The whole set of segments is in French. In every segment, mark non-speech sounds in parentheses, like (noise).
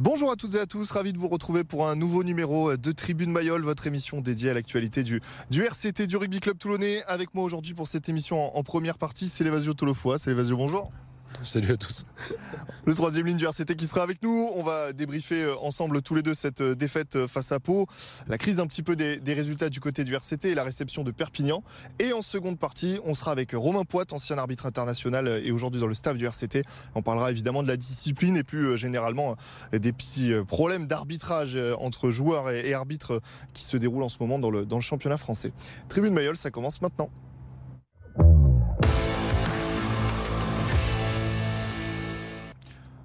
Bonjour à toutes et à tous, ravi de vous retrouver pour un nouveau numéro de Tribune Mayol, votre émission dédiée à l'actualité du, RCT du Rugby Club Toulonnais. Avec moi aujourd'hui pour cette émission en, première partie, c'est Lévasio Tolofoa. C'est Lévasio, bonjour. (laughs) Salut à tous. Le troisième ligne du RCT qui sera avec nous. On va débriefer euh, ensemble tous les deux cette euh, défaite euh, face à Pau, la crise un petit peu des, résultats du côté du RCT et la réception de Perpignan. Et en seconde partie, on sera avec Romain Poit, ancien arbitre international et aujourd'hui dans le staff du RCT. On parlera évidemment de la discipline et plus généralement des petits problèmes d'arbitrage entre joueurs et, arbitres qui se déroulent en ce moment dans le, dans le championnat français. Tribune Mayol, ça commence maintenant.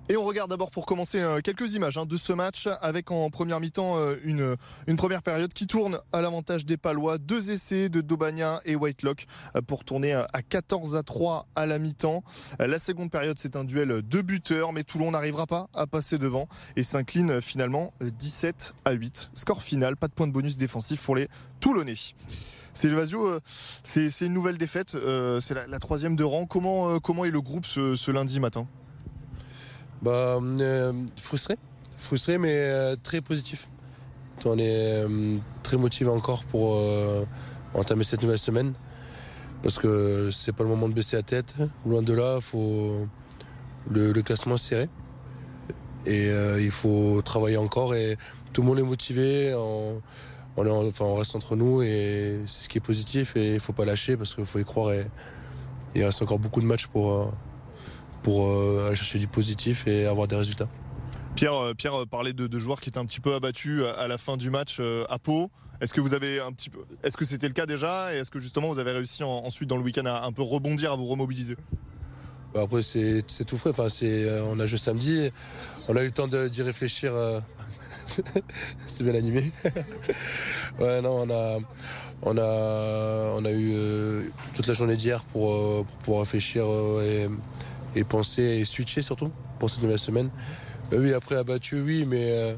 Et on regarde d'abord pour commencer euh, quelques images hein, de ce match avec en première mi-temps euh, une, première période qui tourne à l'avantage des Palois. Deux essais de Dobania et Whitelock euh, pour tourner à 14 à 3 à la mi-temps. La seconde période c'est un duel de buteurs mais Toulon n'arrivera pas à passer devant et s'incline finalement 17 à 8. Score final, pas de point de bonus défensif pour les Toulonnais. C'est Vasio, c'est une nouvelle défaite, c'est la, troisième de rang. Comment est le groupe ce lundi matin? Bah, euh, frustré, frustré mais euh, très positif. On est euh, très motivé encore pour entamer cette nouvelle semaine parce que c'est pas le moment de baisser la tête. Loin de là, faut le, classement est serré et il faut travailler encore et tout le monde est motivé. On, enfin, on reste entre nous et c'est ce qui est positif et il faut pas lâcher parce qu'il faut y croire et il reste encore beaucoup de matchs pour pour euh, aller chercher du positif et avoir des résultats. Pierre, euh, Pierre euh, parlait de, joueurs qui étaient un petit peu abattus à la fin du match à Pau. Est-ce que vous avez un petit peu, est-ce que c'était le cas déjà? Et est-ce que justement vous avez réussi ensuite dans le week-end à un peu rebondir, à vous remobiliser? Bah, Après c'est, tout frais. Enfin c'est, on a joué samedi, on a eu le temps d'y réfléchir. (laughs) c'est bien animé. (laughs) ouais non on a, on a, on a eu toute la journée d'hier pour, pour pouvoir réfléchir et et penser et switcher surtout pour cette nouvelle semaine. Euh, oui, après abattu, oui, mais euh,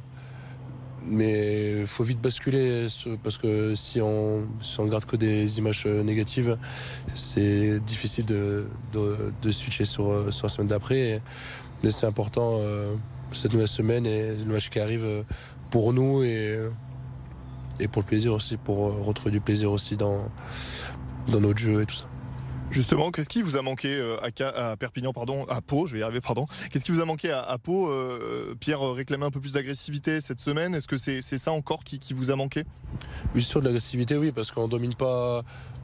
mais faut vite basculer parce que si on, si on garde que des images euh, négatives, c'est difficile de, de, switcher sur, sur la semaine d'après. Mais c'est important cette nouvelle semaine et le match qui arrive pour nous et, et pour le plaisir aussi, pour retrouver du plaisir aussi dans, dans notre jeu et tout ça. Justement, qu'est-ce qui vous a manqué euh, à, Perpignan, pardon, à Pau, je vais y arriver, pardon. Qu'est-ce qui vous a manqué à, Pau euh, Pierre réclamait un peu plus d'agressivité cette semaine? Est-ce que c'est ça encore qui, vous a manqué? Oui, sur de l'agressivité, oui, parce qu'on domine pas,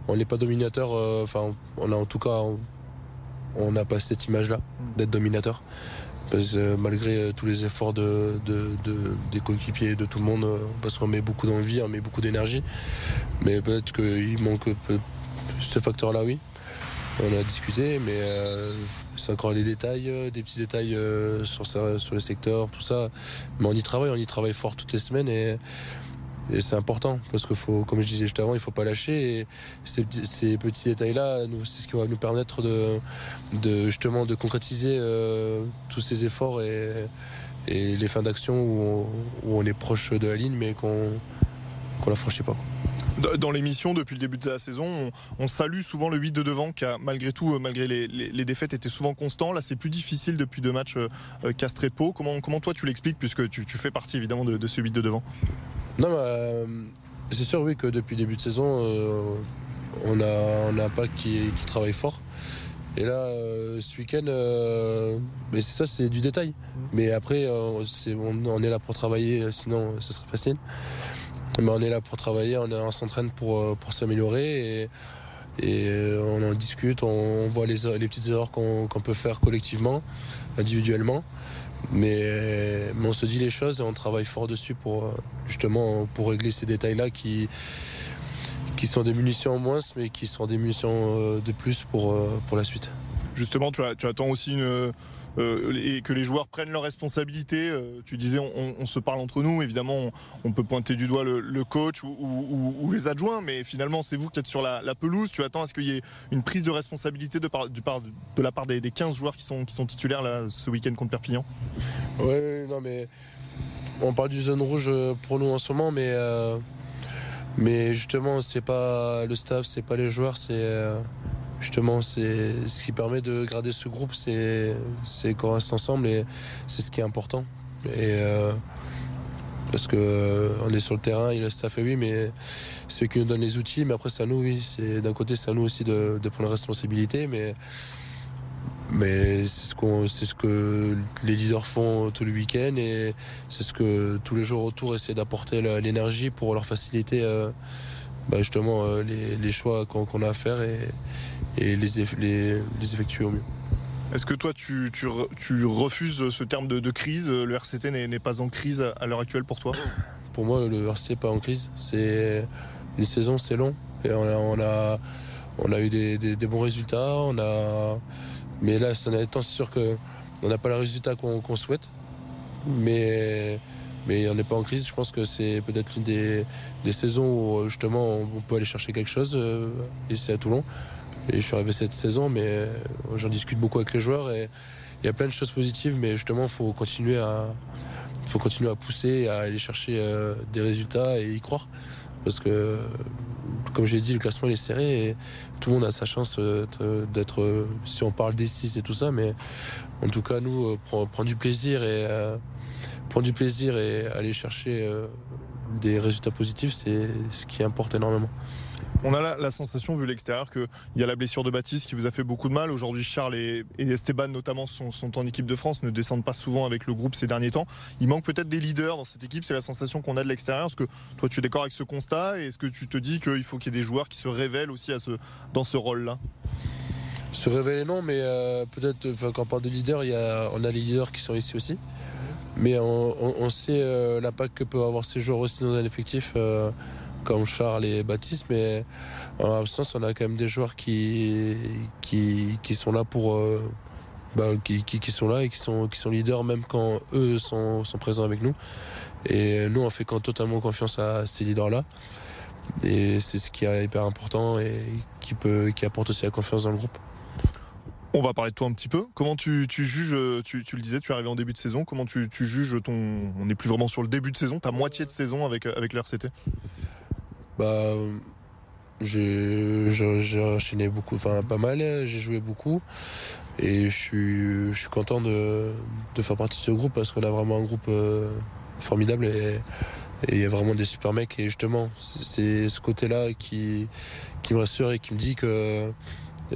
on n'est pas dominateur. Euh, enfin, en tout cas, on n'a pas cette image-là d'être dominateur. Parce, malgré tous les efforts de, des coéquipiers, de tout le monde, parce qu'on met beaucoup d'envie, on met beaucoup d'énergie. Mais peut-être qu'il manque ce facteur-là, oui on a discuté, mais euh, c'est encore des détails, euh, des petits détails euh, sur, sur le secteur, tout ça. Mais on y travaille, on y travaille fort toutes les semaines et, c'est important parce que faut, comme je disais juste avant, il faut pas lâcher. Et ces, petits détails-là, c'est ce qui va nous permettre de, justement de concrétiser tous ces efforts et, les fins d'action où, on est proche de la ligne, mais qu'on ne la franchit pas dans l'émission depuis le début de la saison, on, salue souvent le 8 de devant qui malgré tout, euh, malgré les, défaites, était souvent constant. Là, c'est plus difficile depuis deux matchs euh, euh, castré Pau. Comment, comment toi tu l'expliques puisque tu, fais partie évidemment de, ce 8 de devant? Non, bah, c'est sûr oui que depuis le début de saison, on a un impact qui, travaille fort. Et là, ce week-end, mais c'est ça, c'est du détail. Mais après, on, est là pour travailler, sinon ce serait facile. Mais on est là pour travailler, on, s'entraîne pour, euh, pour s'améliorer et, euh, on en discute, on, voit les, petites erreurs qu'on peut faire collectivement, individuellement. Mais, on se dit les choses et on travaille fort dessus pour euh, justement pour régler ces détails-là qui, qui sont des munitions en moins, mais qui sont des munitions de plus pour, la suite. Justement, tu, attends aussi une et que les joueurs prennent leurs responsabilités. Euh, tu disais, on, se parle entre nous. Évidemment, on, peut pointer du doigt le, coach ou, les adjoints, mais finalement, c'est vous qui êtes sur la, pelouse. Tu attends à ce qu'il y ait une prise de responsabilité de, la part des, 15 joueurs qui sont, titulaires là, ce week-end contre Perpignan? Oui, non, mais on parle du zone rouge pour nous en ce moment. Euh, mais justement, c'est pas le staff, c'est pas les joueurs, c'est justement, c'est ce qui permet de garder ce groupe, c'est qu'on reste ensemble et c'est ce qui est important. Et, parce que on est sur le terrain, il a staff oui, mais ceux qui nous donnent les outils. Mais après, c'est à nous, oui. C'est d'un côté, c'est à nous aussi de, prendre la responsabilité, mais c'est ce, qu'on, c'est que les leaders font tout le week-end et c'est ce que tous les jours autour essaient d'apporter l'énergie pour leur faciliter euh, bah, justement euh, les, choix qu'on, a à faire et, et les, les, effectuer au mieux. Est-ce que toi tu, tu, refuses ce terme de, crise? Le RCT n'est, pas en crise à l'heure actuelle pour toi? Pour moi, le RCT n'est pas en crise. C'est une saison, c'est long. Et on a, on a, eu des, des bons résultats. On a, mais là, c'est étant sûr qu'on n'a pas le résultat qu'on souhaite. Mais, mais on n'est pas en crise. Je pense que c'est peut-être l'une des, saisons où justement on peut aller chercher quelque chose. Euh, ici à Toulon. Et je suis arrivé cette saison, mais euh, j'en discute beaucoup avec les joueurs. Et il y a plein de choses positives, mais justement, faut continuer à, faut continuer à pousser, à aller chercher euh, des résultats et y croire. Parce que comme j'ai dit, le classement est serré et tout le monde a sa chance euh, d'être, euh, si on parle des 6 et tout ça, mais en tout cas, nous, euh, prendre du plaisir et prendre du plaisir et aller chercher des résultats positifs, c'est ce qui importe énormément. On a la, sensation, vu l'extérieur, qu'il y a la blessure de Baptiste qui vous a fait beaucoup de mal. Aujourd'hui, Charles et, Esteban, notamment, sont, en équipe de France, ne descendent pas souvent avec le groupe ces derniers temps. Il manque peut-être des leaders dans cette équipe. C'est la sensation qu'on a de l'extérieur. Est-ce que toi, tu es d'accord avec ce constat? Et est-ce que tu te dis qu'il faut qu'il y ait des joueurs qui se révèlent aussi à ce, dans ce rôle-là? Se révéler, non, mais euh, peut-être, quand on parle de leaders, il y a, on a les leaders qui sont ici aussi. Mais on, sait euh, l'impact que peuvent avoir ces joueurs aussi dans un effectif. Euh, comme Charles et Baptiste, mais en absence, on a quand même des joueurs qui, qui, qui sont là pour. Euh, bah, qui, qui, sont là et qui sont, qui sont leaders même quand eux sont, sont présents avec nous. Et nous, on fait quand totalement confiance à ces leaders-là. Et c'est ce qui est hyper important et qui, peut, qui apporte aussi la confiance dans le groupe. On va parler de toi un petit peu. Comment tu, juges, tu, le disais, tu es arrivé en début de saison, comment tu, juges ton... On n'est plus vraiment sur le début de saison, ta moitié de saison avec, avec l'RCT bah, j'ai enchaîné beaucoup, enfin pas mal, j'ai joué beaucoup. Et je suis, je suis content de, faire partie de ce groupe parce qu'on a vraiment un groupe euh, formidable et il y a vraiment des super mecs. Et justement, c'est ce côté-là qui, qui me rassure et qui me dit que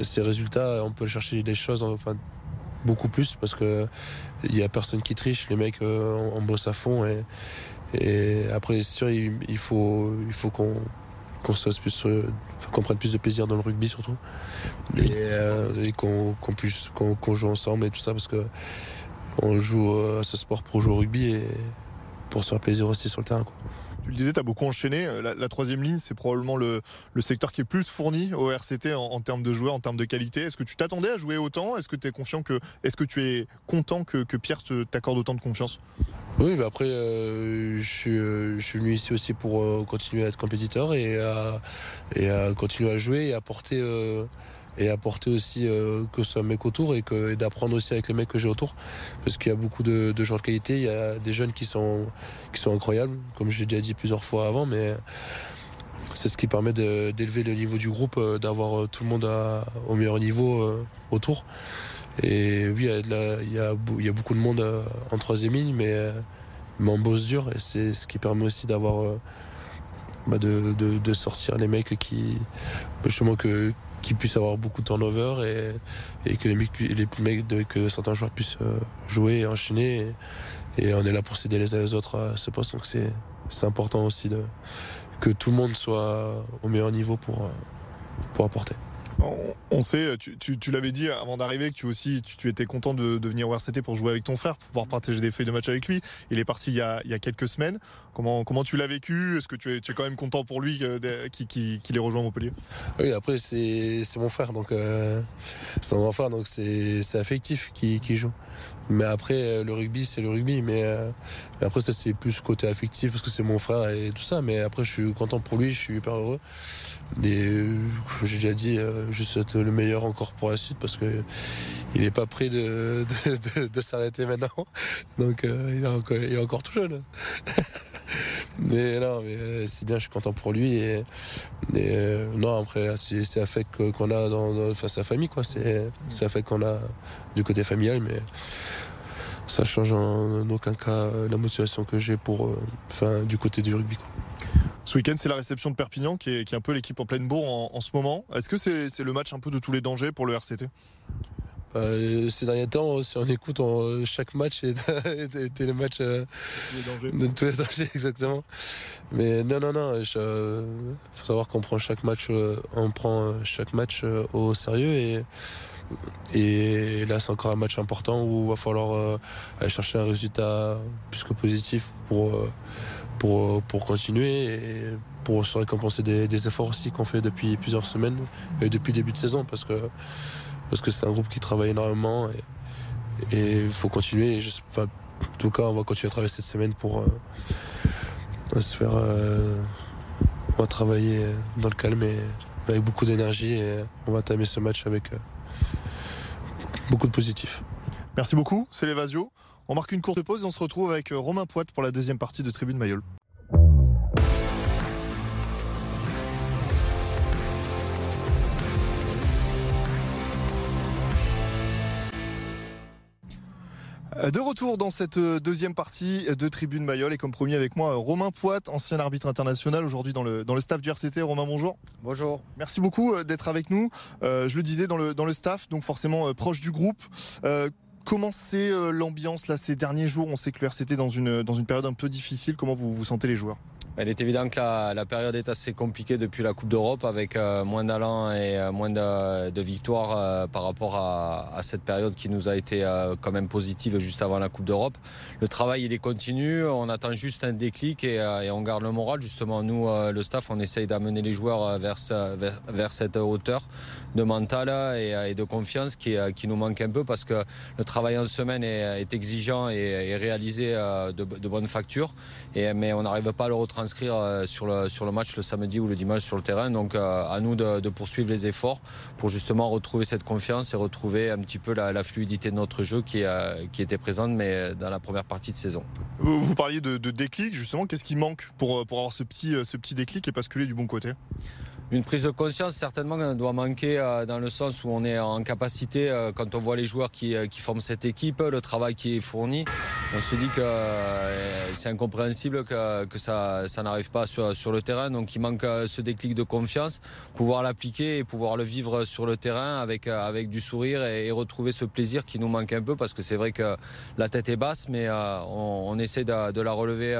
ces résultats, on peut chercher des choses, enfin beaucoup plus parce que il y a personne qui triche. Les mecs, euh, on, bosse à fond et, et après, c'est sûr, il, faut, il faut qu'on qu'on plus, euh, prenne plus de plaisir dans le rugby surtout et, euh, qu'on puisse qu'on joue ensemble et tout ça parce que on joue à ce sport pour jouer au rugby et pour se faire plaisir aussi sur le terrain. Tu le disais, tu as beaucoup enchaîné. Euh, la, troisième ligne, c'est probablement le, secteur qui est plus fourni au RCT en, termes de joueurs, en termes de qualité. Est-ce que tu t'attendais à jouer autant? Est-ce que tu es confiant que, est-ce que tu es content que, Pierre t'accorde autant de confiance? Oui, mais après, euh, je, suis, euh, je, suis, venu ici aussi pour continuer à être compétiteur et à, et à continuer à jouer et à porter et apporter aussi euh, que ce soit mec autour et, que, d'apprendre aussi avec les mecs que j'ai autour. Parce qu'il y a beaucoup de, de, gens de qualité, il y a des jeunes qui sont, qui sont incroyables, comme j'ai déjà dit plusieurs fois avant, mais c'est ce qui permet d'élever le niveau du groupe, euh, d'avoir euh, tout le monde au meilleur niveau autour. Et oui, il y, a, il, y a, beaucoup de monde en troisième ligne, mais, mais on bosse dur et c'est ce qui permet aussi d'avoir. Bah, de, de, sortir les mecs qui justement que, qu'il puisse avoir beaucoup de turnover et, que les mecs, les mecs que certains joueurs puissent euh, jouer et enchaîner. Et, on est là pour s'aider les uns les autres à ce poste. Donc c'est, important aussi que tout le monde soit au meilleur niveau pour, euh, pour apporter. On sait, tu, l'avais dit avant d'arriver que tu aussi tu, étais content de, venir au RCT pour jouer avec ton frère, pour pouvoir partager des feuilles de match avec lui. Il est parti il y a, quelques semaines. Comment, comment tu l'as vécu? Est-ce que tu es, tu es quand même content pour lui euh, qu'il qui, qui, ait rejoint Montpellier? Oui, après c'est mon frère, donc euh, c'est mon frère, donc c'est affectif qui, joue. Mais après euh, le rugby c'est le rugby, mais, mais après ça c'est plus côté affectif parce que c'est mon frère et tout ça. Mais après je suis content pour lui, je suis hyper heureux. Euh, j'ai déjà dit, euh, je souhaite le meilleur encore pour la suite parce que il n'est pas prêt (laughs) de, s'arrêter maintenant. Donc euh, il, est encore, il, est encore, tout jeune. (laughs) mais non, mais c'est bien, je suis content pour lui. Et, non, après, c'est fait qu'on a dans, sa famille, quoi. C'est fait qu'on a du côté familial, mais ça change en aucun cas la motivation que j'ai pour, enfin, du côté du rugby. Ce week-end, c'est la réception de Perpignan qui est, un peu l'équipe en pleine bourre en, ce moment. Est-ce que c'est le match un peu de tous les dangers pour le RCT bah, ces derniers temps, si on écoute, chaque match (laughs) était le match de tous les dangers, (laughs) exactement. Mais non, non, non, il faut savoir qu'on prend chaque match, on prend chaque match au sérieux et et là, c'est encore un match important où il va falloir aller chercher un résultat plus que positif pour pour, pour continuer et pour se récompenser des, efforts aussi qu'on fait depuis plusieurs semaines et depuis début de saison parce que parce que c'est un groupe qui travaille énormément et il faut continuer. en tout cas, on va continuer à travailler cette semaine pour euh, se faire. Euh, on va travailler dans le calme et avec beaucoup d'énergie et on va tamer ce match avec euh, beaucoup de positif. Merci beaucoup, c'est l'Evasio. On marque une courte pause et on se retrouve avec Romain Poit pour la deuxième partie de Tribune Mayol. De retour dans cette deuxième partie de Tribune Mayol et comme promis avec moi Romain Poit, ancien arbitre international aujourd'hui dans le, dans le staff du RCT. Romain, bonjour. Bonjour. Merci beaucoup euh, d'être avec nous. Euh, je le disais dans le, dans le staff, donc forcément euh, proche du groupe. Comment c'est l'ambiance là ces derniers jours? On sait que le RCT dans une, dans une période un peu difficile. Comment vous, vous sentez les joueurs? Il est évident que la, période est assez compliquée depuis la Coupe d'Europe avec euh, moins d'allant et euh, moins de, victoires euh, par rapport à, cette période qui nous a été quand même positive juste avant la Coupe d'Europe. Le travail il est continu, on attend juste un déclic et, on garde le moral. Justement, nous, le staff, on essaye d'amener les joueurs vers, vers, cette hauteur de mental et, de confiance qui, qui, nous manque un peu parce que le travail en semaine est, exigeant et, réalisé de, de bonnes factures, mais on n'arrive pas à le retranscrire inscrire euh, sur le, sur le match le samedi ou le dimanche sur le terrain. Donc euh, à nous de, poursuivre les efforts pour justement retrouver cette confiance et retrouver un petit peu la, fluidité de notre jeu qui, euh, qui était présente mais dans la première partie de saison. Vous, parliez de, déclic, justement, qu'est-ce qui manque pour, pour avoir ce petit, ce petit déclic et basculer du bon côté? Une prise de conscience certainement doit manquer euh, dans le sens où on est en capacité, euh, quand on voit les joueurs qui, euh, qui forment cette équipe, le travail qui est fourni, on se dit que c'est incompréhensible que, que ça, ça n'arrive pas sur, sur le terrain. Donc il manque ce déclic de confiance, pouvoir l'appliquer et pouvoir le vivre sur le terrain avec, avec du sourire et, retrouver ce plaisir qui nous manque un peu parce que c'est vrai que la tête est basse, mais on, on, essaie de, de la relever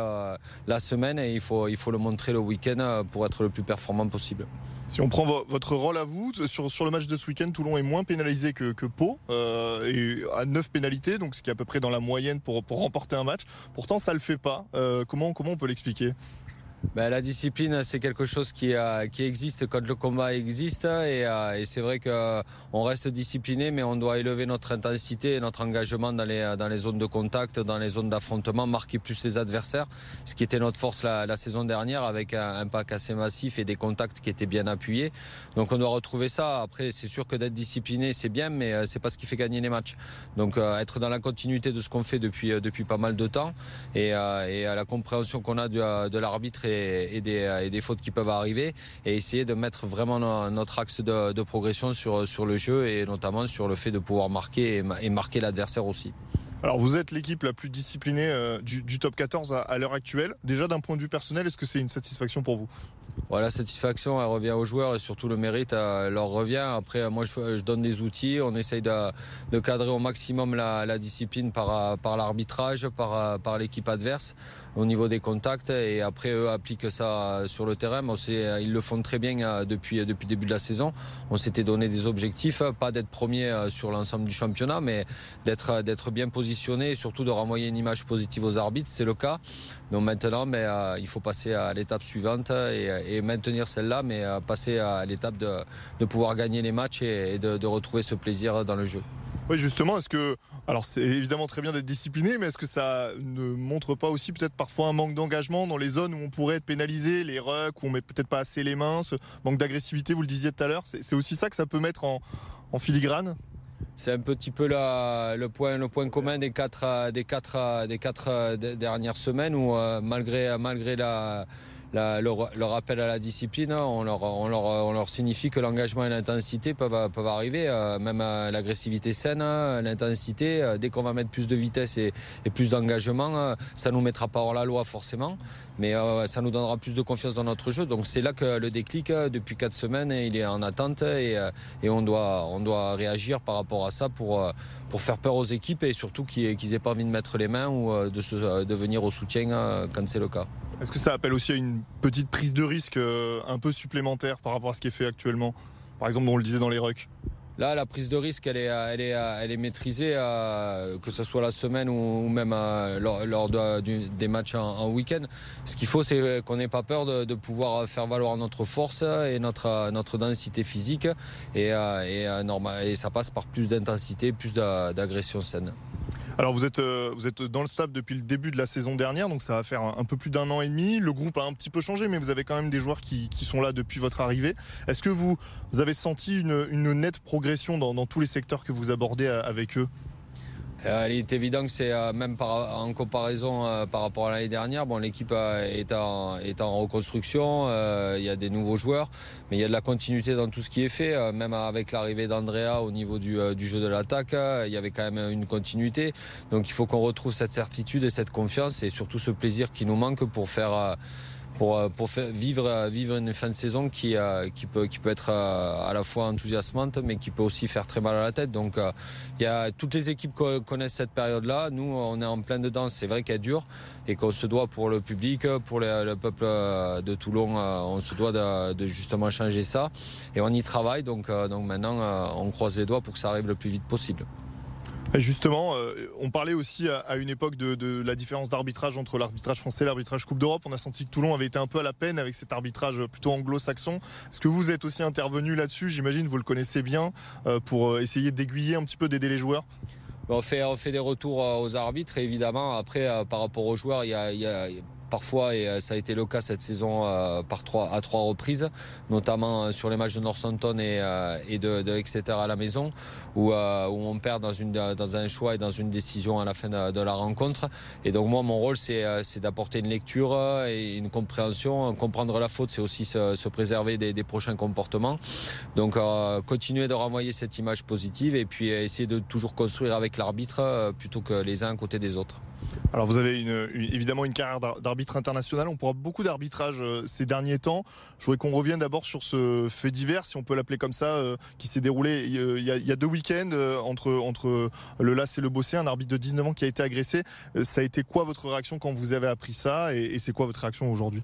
la semaine et il faut, il faut le montrer le week-end pour être le plus performant possible. Si on prend votre rôle à vous, sur, sur le match de ce week-end, Toulon est moins pénalisé que, Pau, euh, et à 9 pénalités, donc ce qui est à peu près dans la moyenne pour, pour remporter un match. Pourtant, ça ne le fait pas. Euh, comment, comment on peut l'expliquer? Ben, la discipline, c'est quelque chose qui, euh, existe quand le combat existe. Et, euh, c'est vrai qu'on reste discipliné, mais on doit élever notre intensité et notre engagement dans les, zones de contact, dans les zones d'affrontement, marquer plus les adversaires. Ce qui était notre force la, saison dernière avec un, pack assez massif et des contacts qui étaient bien appuyés. Donc on doit retrouver ça. Après, c'est sûr que d'être discipliné, c'est bien, mais euh, c'est pas ce qui fait gagner les matchs. Donc être dans la continuité de ce qu'on fait depuis, pas mal de temps et, et à la compréhension qu'on a de, de l'arbitre et, des, fautes qui peuvent arriver et essayer de mettre vraiment notre axe de, progression sur, sur le jeu et notamment sur le fait de pouvoir marquer et, marquer l'adversaire aussi. Alors vous êtes l'équipe la plus disciplinée euh, du, top 14 à, l'heure actuelle. Déjà d'un point de vue personnel, est-ce que c'est une satisfaction pour vous? Voilà, satisfaction, elle revient aux joueurs et surtout le mérite leur revient. Après, moi, je, donne des outils. On essaye de, cadrer au maximum la, discipline par, l'arbitrage, par, l'équipe adverse au niveau des contacts et après eux appliquent ça sur le terrain. ils le font très bien euh, depuis, depuis le début de la saison. On s'était donné des objectifs, pas d'être premier euh, sur l'ensemble du championnat, mais d'être, bien positionné et surtout de renvoyer une image positive aux arbitres. C'est le cas. Donc maintenant, mais, euh, il faut passer à l'étape suivante maintenir celle-là, mais passer à l'étape de, de, pouvoir gagner les matchs et, de retrouver ce plaisir dans le jeu. Oui, justement, est-ce que. Alors, c'est évidemment très bien d'être discipliné, mais est-ce que ça ne montre pas aussi peut-être parfois un manque d'engagement dans les zones où on pourrait être pénalisé, les rucks, où on met peut-être pas assez les mains, ce manque d'agressivité, vous le disiez tout à l'heure C'est aussi ça que ça peut mettre en, filigrane? C'est un petit peu le, point, le point commun des quatre, des quatre, des quatre dernières semaines où, euh, malgré, malgré la le, rappel à la discipline, on leur, on leur, leur signifie que l'engagement et l'intensité peuvent, arriver, même l'agressivité saine, l'intensité, dès qu'on va mettre plus de vitesse et, plus d'engagement, ça nous mettra pas hors la loi forcément, mais ça nous donnera plus de confiance dans notre jeu. Donc c'est là que le déclic, depuis quatre semaines, il est en attente et, on, doit, réagir par rapport à ça pour, faire peur aux équipes et surtout qu'ils n'aient pas envie de mettre les mains ou de venir au soutien quand c'est le cas. Est-ce que ça appelle aussi à une petite prise de risque euh, un peu supplémentaire par rapport à ce qui est fait actuellement? Par exemple, on le disait dans les rucks. Là, la prise de risque, elle est, maîtrisée, euh, que ce soit la semaine ou même euh, lors, des matchs en, week-end. Ce qu'il faut, c'est qu'on n'ait pas peur de, pouvoir faire valoir notre force et notre, densité physique. Et ça passe par plus d'intensité, plus d'agression saine. Alors vous êtes, euh, vous êtes dans le staff depuis le début de la saison dernière, donc ça va faire un, peu plus d'un an et demi. Le groupe a un petit peu changé, mais vous avez quand même des joueurs qui, sont là depuis votre arrivée. Est-ce que vous, avez senti une, nette progression dans, tous les secteurs que vous abordez euh, avec eux? Euh, il est évident que c'est euh, même en comparaison euh, par rapport à l'année dernière. Bon, l'équipe est en, est en reconstruction. il y a des nouveaux joueurs, mais il y a de la continuité dans tout ce qui est fait. même avec l'arrivée d'Andrea au niveau du, du, jeu de l'attaque, il y avait quand même une continuité. Donc il faut qu'on retrouve cette certitude et cette confiance et surtout ce plaisir qui nous manque pour faire pour, euh, vivre, euh, vivre une fin de saison qui, euh, peut, être à la fois enthousiasmante, mais qui peut aussi faire très mal à la tête. Donc, toutes les équipes connaissent cette période-là. Nous, on est en plein dedans. C'est vrai qu'elle dure et qu'on se doit pour le public, pour le peuple de Toulon, on se doit de, de, justement changer ça. Et on y travaille. Donc, donc maintenant, on croise les doigts pour que ça arrive le plus vite possible. Justement, euh, on parlait aussi à, une époque de, la différence d'arbitrage entre l'arbitrage français et l'arbitrage Coupe d'Europe. On a senti que Toulon avait été un peu à la peine avec cet arbitrage plutôt anglo-saxon. Est-ce que vous êtes aussi intervenu là-dessus? J'imagine, vous le connaissez bien, euh, pour euh, essayer d'aiguiller un petit peu, d'aider les joueurs fait, on fait des retours aux arbitres, évidemment. Après, par rapport aux joueurs, il y a parfois, et euh, ça a été le cas cette saison euh, par trois, à trois reprises, notamment euh, sur les matchs de Northampton et, et de, à la maison, où, on perd dans, un choix et dans une décision à la fin de, la rencontre. Et donc moi, mon rôle, c'est d'apporter une lecture et une compréhension. Comprendre la faute, c'est aussi se, préserver des, des, prochains comportements. Donc continuer de renvoyer cette image positive et puis essayer de toujours construire avec l'arbitre plutôt que les uns à côté des autres. Alors vous avez évidemment une carrière d'arbitre international. On pourra beaucoup d'arbitrage euh, ces derniers temps. Je voudrais qu'on revienne d'abord sur ce fait divers, si on peut l'appeler comme ça, euh, qui s'est déroulé il y, a, deux week-ends euh, entre, entre le LAS et le Bossé, un arbitre de 19 ans qui a été agressé. Ça a été quoi votre réaction quand vous avez appris ça et c'est quoi votre réaction aujourd'hui?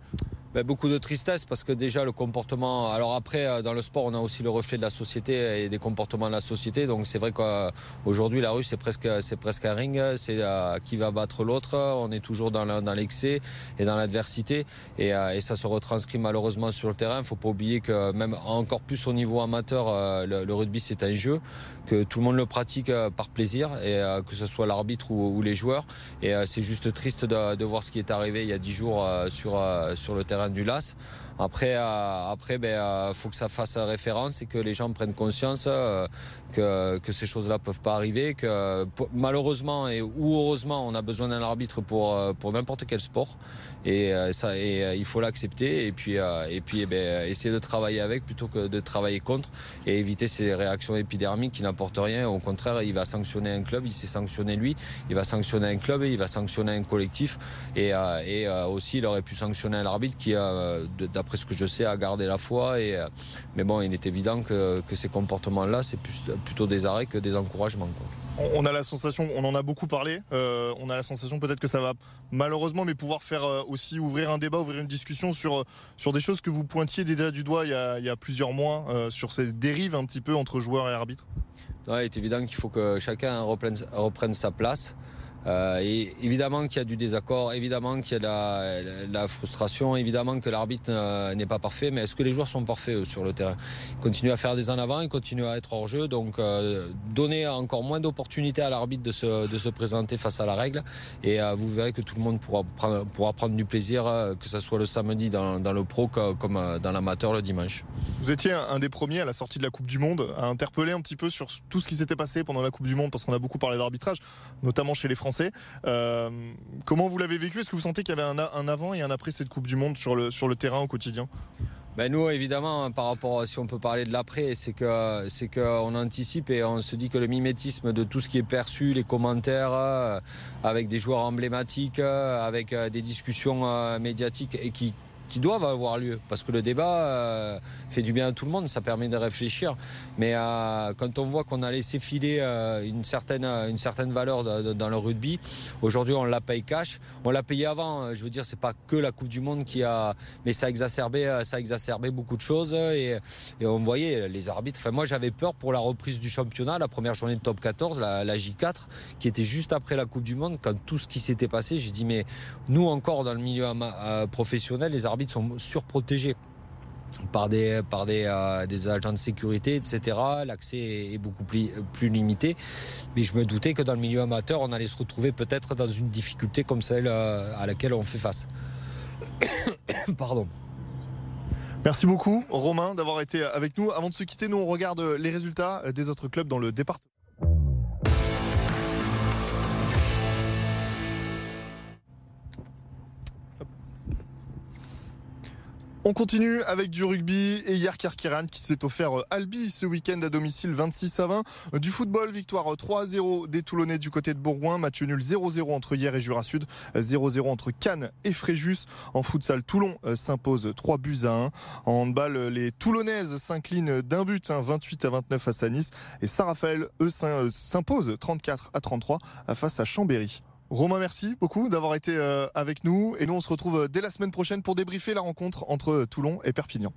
Ben, beaucoup de tristesse parce que déjà le comportement. Alors après, euh, dans le sport, on a aussi le reflet de la société et des comportements de la société. Donc c'est vrai qu'aujourd'hui, la rue, c'est presque, c'est presque un ring. C'est euh, qui va battre l'autre. On est toujours dans l'excès et dans l'adversité. Euh, et, ça se retranscrit malheureusement sur le terrain. Il ne faut pas oublier que même encore plus au niveau amateur, le, rugby, c'est un jeu que tout le monde le pratique par plaisir, et que ce soit l'arbitre ou, les joueurs. Et c'est juste triste de, voir ce qui est arrivé il y a dix jours sur, sur le terrain du LAS. Après, euh, après, ben, euh, faut que ça fasse référence et que les gens prennent conscience euh, que, que, ces choses-là peuvent pas arriver. Que malheureusement et ou heureusement, on a besoin d'un arbitre pour pour n'importe quel sport. Et ça, et il faut l'accepter et puis et puis eh ben, essayer de travailler avec plutôt que de travailler contre et éviter ces réactions épidermiques qui n'apportent rien. Au contraire, il va sanctionner un club, il s'est sanctionné lui, il va sanctionner un club et il va sanctionner un collectif. Et, et aussi, il aurait pu sanctionner un arbitre qui a d'après ce que je sais, à garder la foi. Et, euh, mais bon, il est évident que, ces comportements-là, c'est plutôt des arrêts que des encouragements. On a la sensation, on en a beaucoup parlé, euh, on a la sensation peut-être que ça va malheureusement, mais pouvoir faire euh, aussi ouvrir un débat, ouvrir une discussion sur, sur des choses que vous pointiez déjà du doigt il y a, plusieurs mois, sur ces dérives un petit peu entre joueurs et arbitres. Il est évident qu'il faut que chacun reprenne sa place. Euh, et évidemment qu'il y a du désaccord, évidemment qu'il y a de la, frustration, évidemment que l'arbitre euh, n'est pas parfait, mais est-ce que les joueurs sont parfaits sur le terrain? Ils continuent à faire des en avant, ils continuent à être hors jeu, donc euh, donner encore moins d'opportunités à l'arbitre de se, de se, présenter face à la règle, et vous verrez que tout le monde pourra prendre, pourra prendre du plaisir, que ce soit le samedi dans, dans le pro comme dans l'amateur le dimanche. Vous étiez un des premiers à la sortie de la Coupe du Monde à interpeller un petit peu sur tout ce qui s'était passé pendant la Coupe du Monde, parce qu'on a beaucoup parlé d'arbitrage, notamment chez les Français français. comment vous l'avez vécu? Est-ce que vous sentez qu'il y avait un, avant et un après cette Coupe du Monde sur le, terrain au quotidien? Ben nous, évidemment, par rapport, si on peut parler de l'après, c'est que c'est qu'on anticipe et on se dit que le mimétisme de tout ce qui est perçu, les commentaires, euh, avec des joueurs emblématiques, euh, avec euh, des discussions médiatiques et qui qui doivent avoir lieu parce que le débat euh, fait du bien à tout le monde, ça permet de réfléchir. Mais euh, quand on voit qu'on a laissé filer euh, une, certaine, une certaine valeur dans le rugby, aujourd'hui on la paye cash. On l'a payé avant, je veux dire, c'est pas que la Coupe du Monde qui a. Mais ça a exacerbé, ça a exacerbé beaucoup de choses et, on voyait les arbitres. Enfin, moi j'avais peur pour la reprise du championnat, la première journée de top 14, la, la J4, qui était juste après la Coupe du Monde, quand tout ce qui s'était passé, j'ai dit, mais nous encore dans le milieu professionnel, les arbitres sont surprotégés par des, par des, euh, agents de sécurité, etc. L'accès est beaucoup plus, plus, limité. Mais je me doutais que dans le milieu amateur, on allait se retrouver peut-être dans une difficulté comme celle euh, à laquelle on fait face. (coughs) Pardon. Merci beaucoup, Romain, d'avoir été avec nous. Avant de se quitter, nous, on regarde les résultats des autres clubs dans le département. On continue avec du rugby et hier Kerkiran qui s'est offert euh, Albi ce week-end à domicile 26 à 20. Euh, du football, victoire 3 euh, 0 des Toulonnais du côté de Bourgoin. Match nul 0-0 entre hier et Jura Sud. 0-0 entre Cannes et Fréjus. En futsal, Toulon s'impose 3 buts à 1. En handball, les Toulonnaises s'inclinent d'un but, 28 hein, à 29 face à Nice. Et Saint-Raphaël, eux, s'imposent 34 à 33 face à Chambéry. Romain, merci beaucoup d'avoir été euh, avec nous. Et nous, on se retrouve euh, dès la semaine prochaine pour débriefer la rencontre entre Toulon et Perpignan.